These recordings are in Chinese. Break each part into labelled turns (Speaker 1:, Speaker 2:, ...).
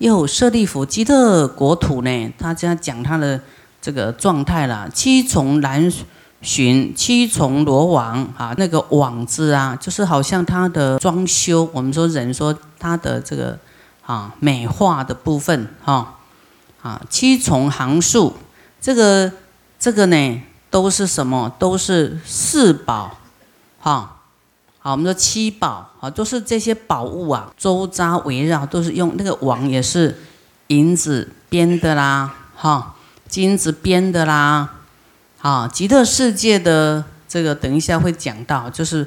Speaker 1: 又舍利弗，极乐国土呢，他这样讲他的这个状态啦。七重南巡，七重罗网啊，那个网字啊，就是好像他的装修，我们说人说他的这个啊美化的部分哈啊，七重行树，这个这个呢都是什么？都是四宝哈。好，我们说七宝啊，都是这些宝物啊，周匝围绕，都是用那个网也是银子编的啦，哈，金子编的啦，好，极乐世界的这个等一下会讲到，就是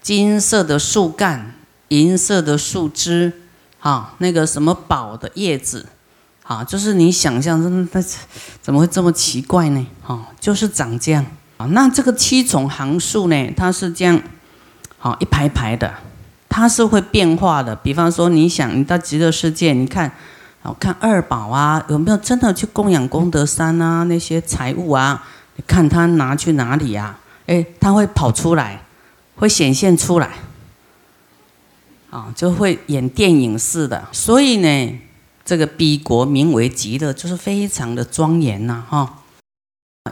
Speaker 1: 金色的树干，银色的树枝，哈，那个什么宝的叶子，啊，就是你想象中的，怎么会这么奇怪呢？哈，就是长这样啊。那这个七种行树呢，它是这样。好，一排排的，它是会变化的。比方说，你想你到极乐世界，你看，哦，看二宝啊，有没有真的去供养功德山啊？那些财物啊，你看他拿去哪里呀？哎，他会跑出来，会显现出来，啊，就会演电影似的。所以呢，这个彼国名为极乐，就是非常的庄严呐，哈。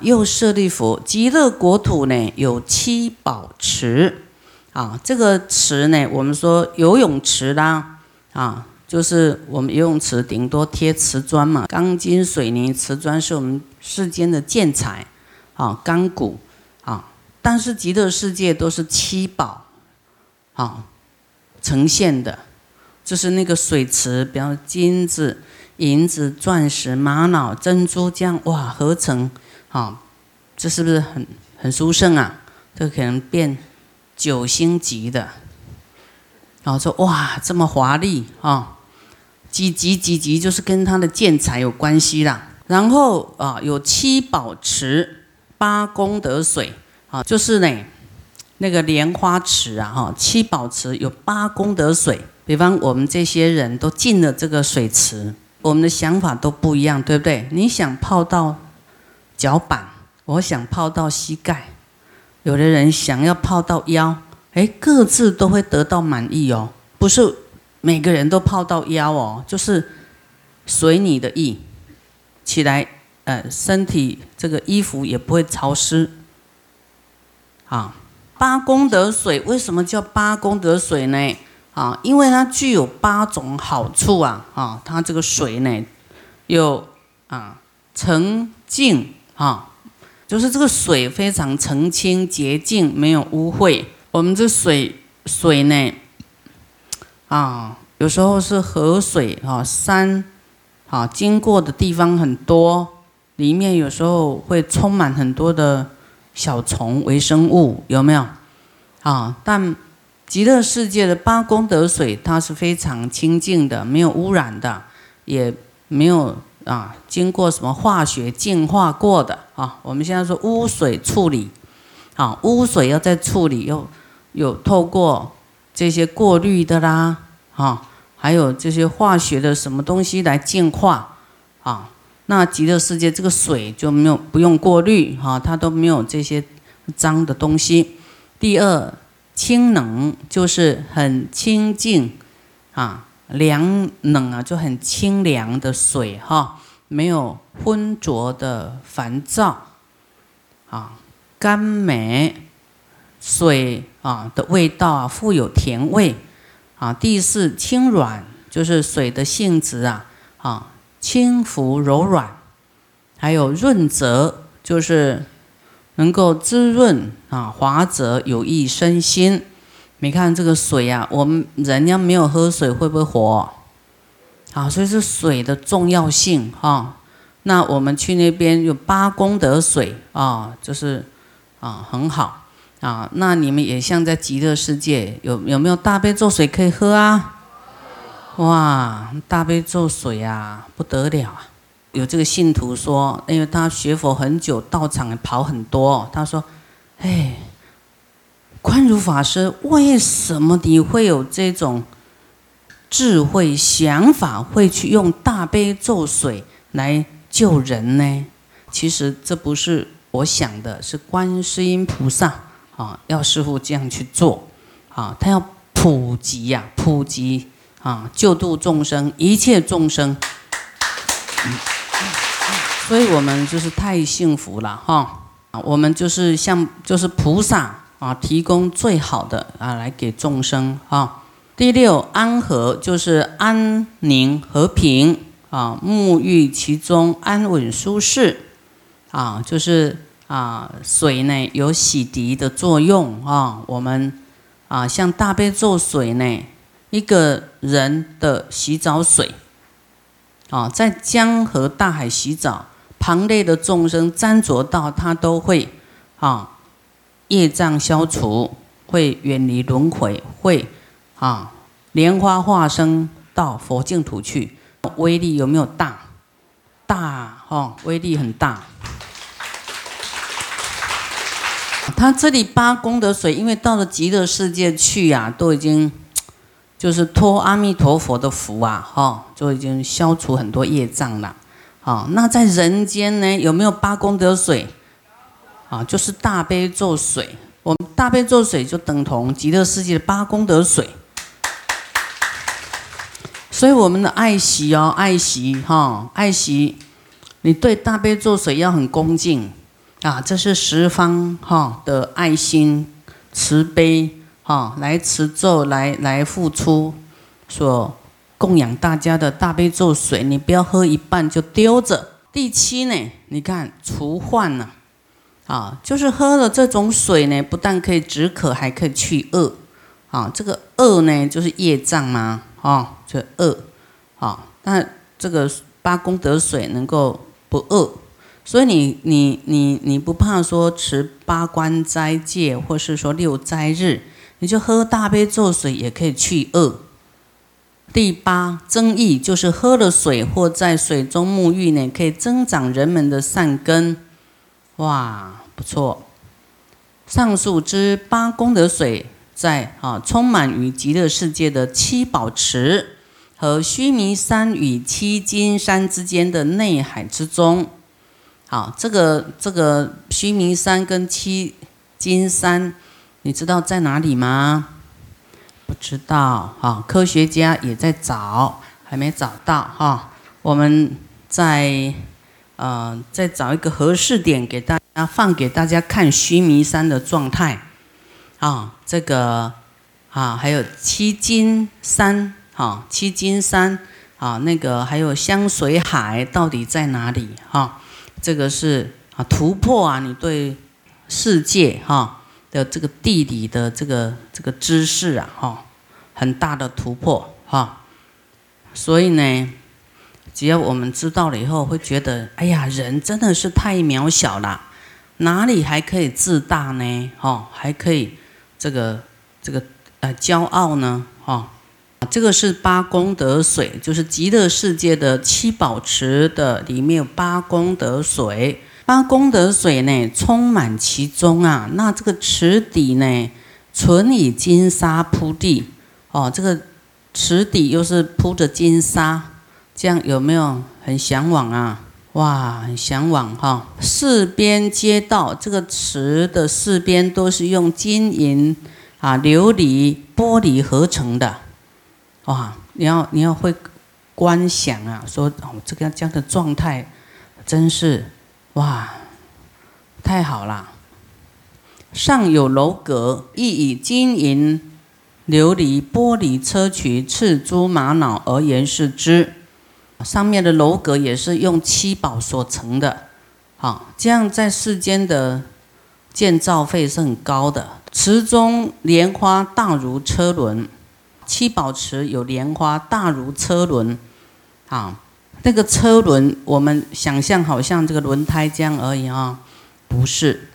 Speaker 1: 又设立佛，极乐国土呢有七宝池。啊，这个池呢，我们说游泳池啦，啊，就是我们游泳池顶多贴瓷砖嘛，钢筋水泥瓷砖是我们世间的建材，啊，钢骨，啊，但是极乐世界都是七宝，啊，呈现的，就是那个水池，比方金子、银子、钻石、玛瑙、珍珠这样，哇，合成，啊，这是不是很很殊胜啊？这可能变。九星级的，然后说哇，这么华丽啊，几级几级就是跟他的建材有关系啦。然后啊，有七宝池、八功德水啊，就是呢那个莲花池啊，哈，七宝池有八功德水。比方我们这些人都进了这个水池，我们的想法都不一样，对不对？你想泡到脚板，我想泡到膝盖。有的人想要泡到腰，哎，各自都会得到满意哦。不是每个人都泡到腰哦，就是随你的意。起来，呃，身体这个衣服也不会潮湿。啊，八功德水为什么叫八功德水呢？啊，因为它具有八种好处啊。啊，它这个水呢，有啊澄净啊。就是这个水非常澄清洁净，没有污秽。我们这水水呢，啊，有时候是河水啊，山啊，经过的地方很多，里面有时候会充满很多的小虫、微生物，有没有？啊，但极乐世界的八功德水，它是非常清净的，没有污染的，也没有。啊，经过什么化学净化过的啊？我们现在说污水处理，啊，污水要再处理，又有透过这些过滤的啦，啊，还有这些化学的什么东西来净化啊？那极乐世界这个水就没有不用过滤哈，它都没有这些脏的东西。第二，清冷就是很清净啊。凉冷啊，就很清凉的水哈，没有浑浊的烦躁啊，甘美水啊的味道啊，富有甜味啊。第四，轻软就是水的性质啊啊，轻浮柔软，还有润泽就是能够滋润啊，滑泽有益身心。你看这个水呀，我们人要没有喝水会不会活？啊，所以是水的重要性哈。那我们去那边有八功德水啊，就是啊很好啊。那你们也像在极乐世界有有没有大悲咒水可以喝啊？哇，大悲咒水啊不得了啊！有这个信徒说，因为他学佛很久，道场跑很多，他说，哎。宽如法师，为什么你会有这种智慧想法，会去用大悲咒水来救人呢？其实这不是我想的，是观世音菩萨啊，要师傅这样去做啊，他要普及呀，普及啊，救度众生，一切众生。所以我们就是太幸福了哈！我们就是像就是菩萨啊，提供最好的啊来给众生啊。第六安和就是安宁和平啊，沐浴其中安稳舒适啊，就是啊水呢有洗涤的作用啊。我们啊像大悲咒水呢，一个人的洗澡水啊，在江河大海洗澡。旁类的众生沾着到，他都会啊业障消除，会远离轮回，会啊莲花化身到佛净土去，威力有没有大？大哈，威力很大。他这里八功德水，因为到了极乐世界去呀，都已经就是托阿弥陀佛的福啊，哈，就已经消除很多业障了。啊，那在人间呢，有没有八功德水？啊，就是大悲咒水。我们大悲咒水就等同极乐世界的八功德水。所以我们的爱惜哦，爱惜哈，爱惜，你对大悲咒水要很恭敬啊。这是十方哈的爱心、慈悲哈，来持咒，来来付出所。供养大家的大悲咒水，你不要喝一半就丢着。第七呢，你看除患呢，啊，就是喝了这种水呢，不但可以止渴，还可以去恶。啊，这个恶呢，就是业障嘛，啊，这恶，啊，那这个八功德水能够不恶，所以你你你你不怕说持八关斋戒，或是说六斋日，你就喝大悲咒水也可以去恶。第八增益就是喝了水或在水中沐浴呢，可以增长人们的善根。哇，不错！上述之八功德水，在啊充满于极乐世界的七宝池和须弥山与七金山之间的内海之中。好，这个这个须弥山跟七金山，你知道在哪里吗？不知道好，科学家也在找，还没找到哈。我们再呃再找一个合适点给大家放给大家看须弥山的状态啊，这个啊还有七金山哈，七金山啊那个还有香水海到底在哪里哈？这个是啊突破啊你对世界哈。的这个地理的这个这个知识啊，哈，很大的突破哈。所以呢，只要我们知道了以后，会觉得，哎呀，人真的是太渺小了，哪里还可以自大呢？哈，还可以这个这个呃骄傲呢？哈，这个是八功德水，就是极乐世界的七宝池的里面有八功德水。八功德水呢，充满其中啊。那这个池底呢，纯以金沙铺地哦。这个池底又是铺着金沙，这样有没有很向往啊？哇，很向往哈。四边街道，这个池的四边都是用金银啊、琉璃、玻璃合成的。哇，你要你要会观想啊，说哦，这个这样的状态，真是。哇，太好了！上有楼阁，亦以金银、琉璃、玻璃、砗磲、赤珠、玛瑙而言饰之。上面的楼阁也是用七宝所成的。好，这样在世间的建造费是很高的。池中莲花大如车轮，七宝池有莲花大如车轮。啊。那个车轮，我们想象好像这个轮胎这样而已啊，不是，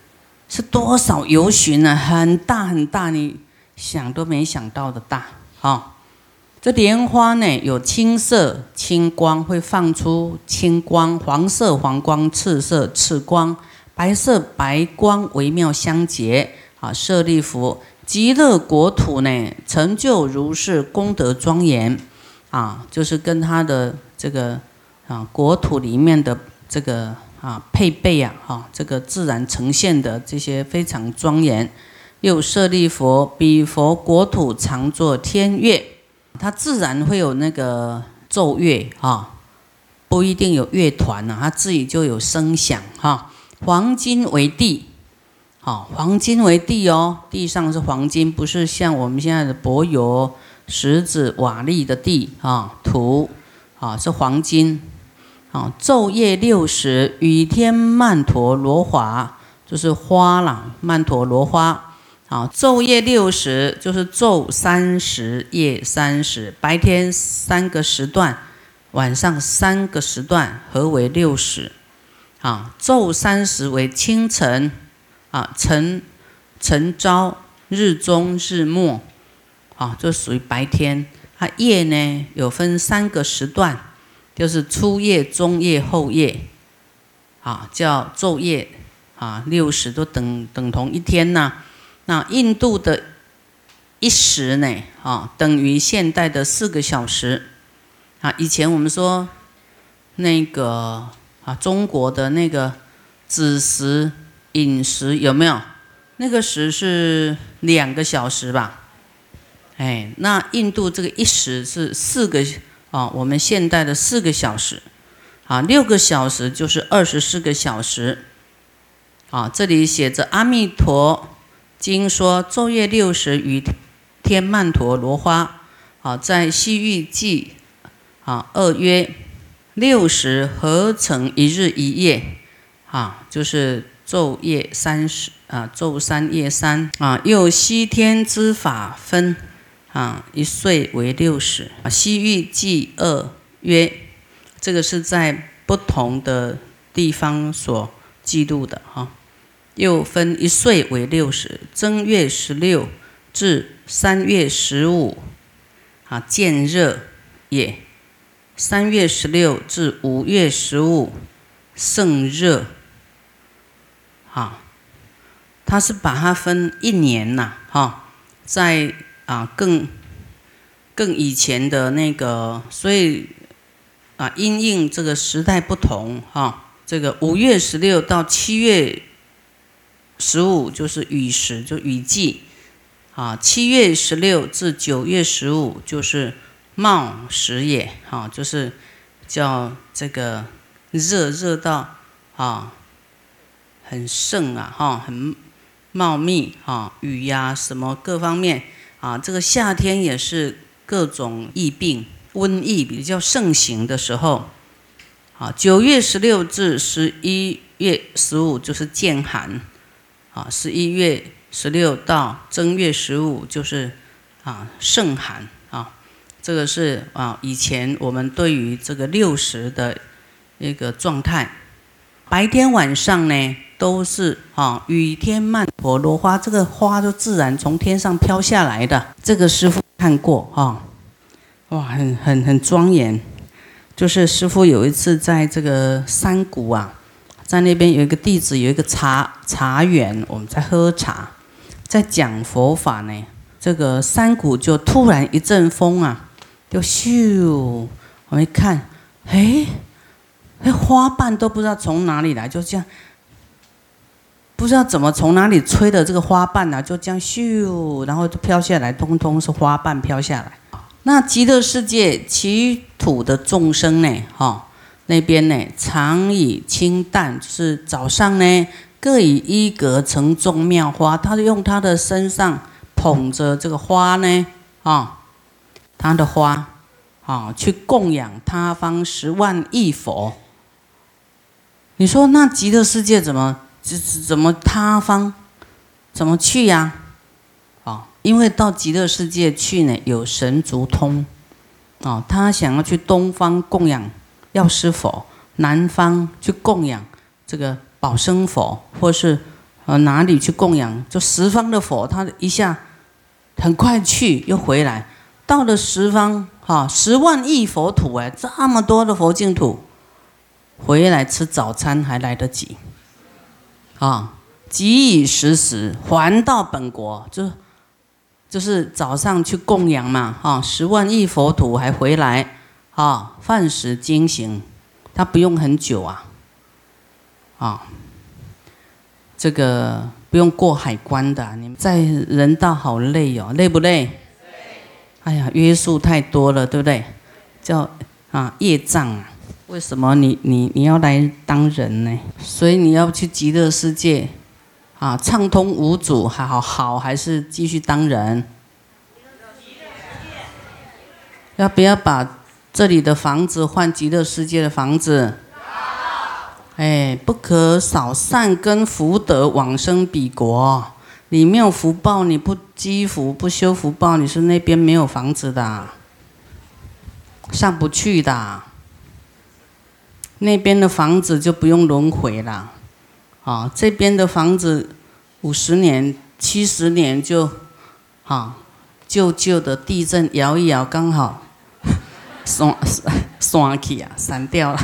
Speaker 1: 是多少游巡呢？很大很大，你想都没想到的大啊！这莲花呢，有青色青光，会放出青光；黄色黄光，赤色赤光，白色白光，微妙相结啊！舍利弗，极乐国土呢，成就如是功德庄严啊，就是跟他的这个。啊，国土里面的这个啊配备啊，哈，这个自然呈现的这些非常庄严。又舍利佛，彼佛国土常作天乐，它自然会有那个奏乐哈，不一定有乐团呐，它自己就有声响哈。黄金为地，好，黄金为地哦，地上是黄金，不是像我们现在的柏油、石子、瓦砾的地啊，土啊是黄金。啊，昼夜六时，雨天曼陀罗华就是花啦，曼陀罗花。啊，昼夜六时就是昼三十，夜三十，白天三个时段，晚上三个时段，合为六时。啊，昼三十为清晨，啊晨晨朝、日中、日末，啊，就属于白天。啊，夜呢有分三个时段。就是初夜、中夜、后夜，啊，叫昼夜，啊，六时都等等同一天呐。那印度的一时呢，啊，等于现代的四个小时。啊，以前我们说那个啊，中国的那个子时、饮食有没有？那个时是两个小时吧？哎，那印度这个一时是四个。啊，我们现代的四个小时，啊，六个小时就是二十四个小时。啊，这里写着《阿弥陀经》说昼夜六时与天曼陀罗花。啊，在《西域记》啊，二曰六时合成一日一夜。啊，就是昼夜三十啊，昼三夜三啊，又西天之法分。啊，一岁为六十。啊，西域记二曰，这个是在不同的地方所记录的哈。又分一岁为六十，正月十六至三月十五，啊，见热也；三月十六至五月十五，盛热。啊，他是把它分一年呐，哈，在。啊，更更以前的那个，所以啊，因应这个时代不同哈，这个五月十六到七月十五就是雨时，就雨季啊。七月十六至九月十五就是茂时也，哈，就是叫这个热热到啊很盛啊，哈，很茂密啊，雨呀什么各方面。啊，这个夏天也是各种疫病、瘟疫比较盛行的时候。啊，九月十六至十一月十五就是渐寒。啊，十一月十六到正月十五就是啊盛寒。啊，这个是啊以前我们对于这个六十的一个状态。白天晚上呢？都是啊，雨天曼陀罗花，这个花就自然从天上飘下来的。这个师傅看过哈，哇，很很很庄严。就是师傅有一次在这个山谷啊，在那边有一个弟子有一个茶茶园，我们在喝茶，在讲佛法呢。这个山谷就突然一阵风啊，就咻，我们一看，哎，那花瓣都不知道从哪里来，就这样。不知道怎么从哪里吹的这个花瓣呢，就这样咻，然后就飘下来，通通是花瓣飘下来。那极乐世界其土的众生呢，哈，那边呢常以清淡，就是早上呢各以衣格盛众妙花，他就用他的身上捧着这个花呢，啊，他的花，啊，去供养他方十万亿佛。你说那极乐世界怎么？就是怎么他方怎么去呀？啊，因为到极乐世界去呢，有神足通，啊，他想要去东方供养药师佛，南方去供养这个宝生佛，或是呃哪里去供养，就十方的佛，他一下很快去又回来，到了十方哈，十万亿佛土哎，这么多的佛净土，回来吃早餐还来得及。啊，即以时时还到本国，就就是早上去供养嘛，哈，十万亿佛土还回来，啊，饭食精行，他不用很久啊，啊，这个不用过海关的，你们在人道好累哦，累不累？哎呀，约束太多了，对不对？叫啊业障啊。为什么你你你要来当人呢？所以你要去极乐世界啊，畅通无阻，还好好还是继续当人？要不要把这里的房子换极乐世界的房子？哎，不可少善根福德往生彼国。你没有福报，你不积福不修福报，你是那边没有房子的，上不去的。那边的房子就不用轮回了，啊，这边的房子五十年、七十年就，啊，旧旧的地震摇一摇，刚好，散散去啊，散掉了。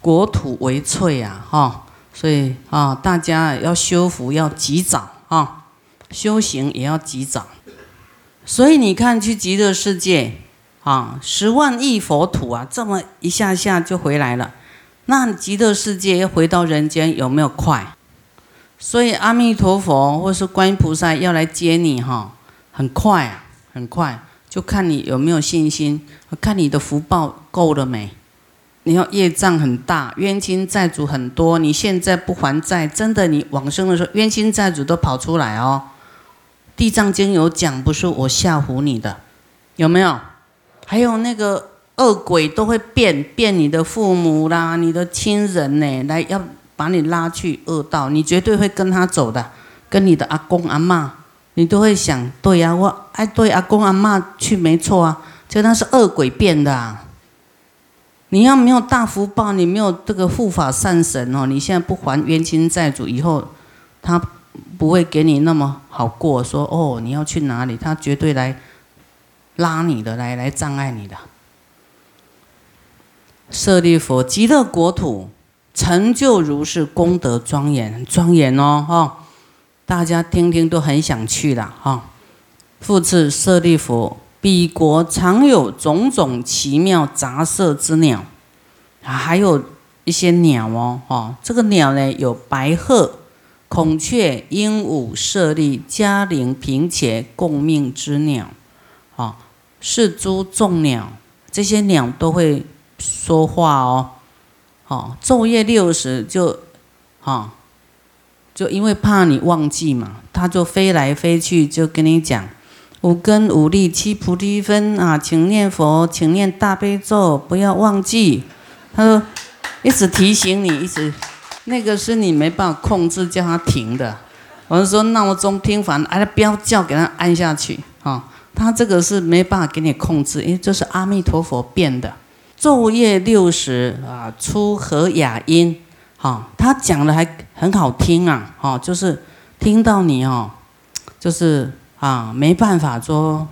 Speaker 1: 国土为脆啊，哈，所以啊，大家要修福要及早啊，修行也要及早。所以你看，去极乐世界。啊，十万亿佛土啊，这么一下下就回来了。那极乐世界要回到人间有没有快？所以阿弥陀佛或是观音菩萨要来接你哈，很快啊，很快，就看你有没有信心，看你的福报够了没。你要业障很大，冤亲债主很多，你现在不还债，真的你往生的时候，冤亲债主都跑出来哦。地藏经有讲，不是我吓唬你的，有没有？还有那个恶鬼都会变变你的父母啦，你的亲人呢，来要把你拉去恶道，你绝对会跟他走的，跟你的阿公阿妈，你都会想，对呀，我哎对阿公阿妈去没错啊，就那是恶鬼变的啊。你要没有大福报，你没有这个护法善神哦，你现在不还冤亲债主，以后他不会给你那么好过。说哦，你要去哪里，他绝对来。拉你的来来障碍你的，舍利佛极乐国土成就如是功德庄严，庄严哦哈！大家听听都很想去了哈。复次舍利佛，彼国常有种种奇妙杂色之鸟，还有一些鸟哦哈。这个鸟呢，有白鹤、孔雀、鹦鹉、舍利、嘉陵、平且共命之鸟，啊。是诸众鸟，这些鸟都会说话哦。哦，昼夜六时就，哈，就因为怕你忘记嘛，它就飞来飞去，就跟你讲五根五力七菩提分啊，请念佛，请念大悲咒，不要忘记。他说一直提醒你，一直那个是你没办法控制，叫它停的。我是说闹钟听烦，哎，不要叫，给它按下去，哈。他这个是没办法给你控制，因为这是阿弥陀佛变的。昼夜六时啊，出和雅音，哈，他讲的还很好听啊，哈，就是听到你哦，就是啊，没办法说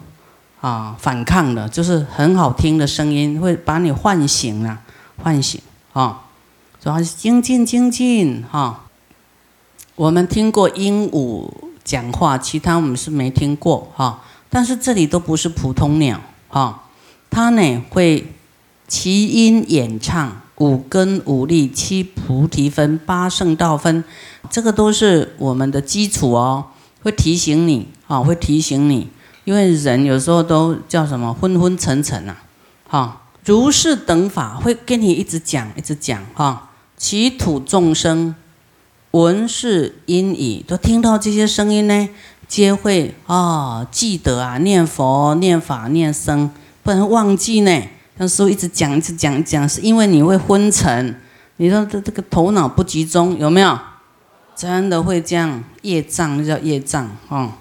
Speaker 1: 啊反抗的，就是很好听的声音，会把你唤醒了，唤醒啊，主要是精进精进哈。我们听过鹦鹉讲话，其他我们是没听过哈。但是这里都不是普通鸟，哈，它呢会其音演唱五根五力七菩提分八圣道分，这个都是我们的基础哦，会提醒你，啊，会提醒你，因为人有时候都叫什么昏昏沉沉呐，哈，如是等法会跟你一直讲，一直讲，哈，其土众生闻是音已，都听到这些声音呢。皆会啊，记得啊，念佛、念法、念僧，不然忘记呢。那时候一直讲、一直讲、讲，是因为你会昏沉，你说这这个头脑不集中，有没有？真的会这样，业障叫业障，哦。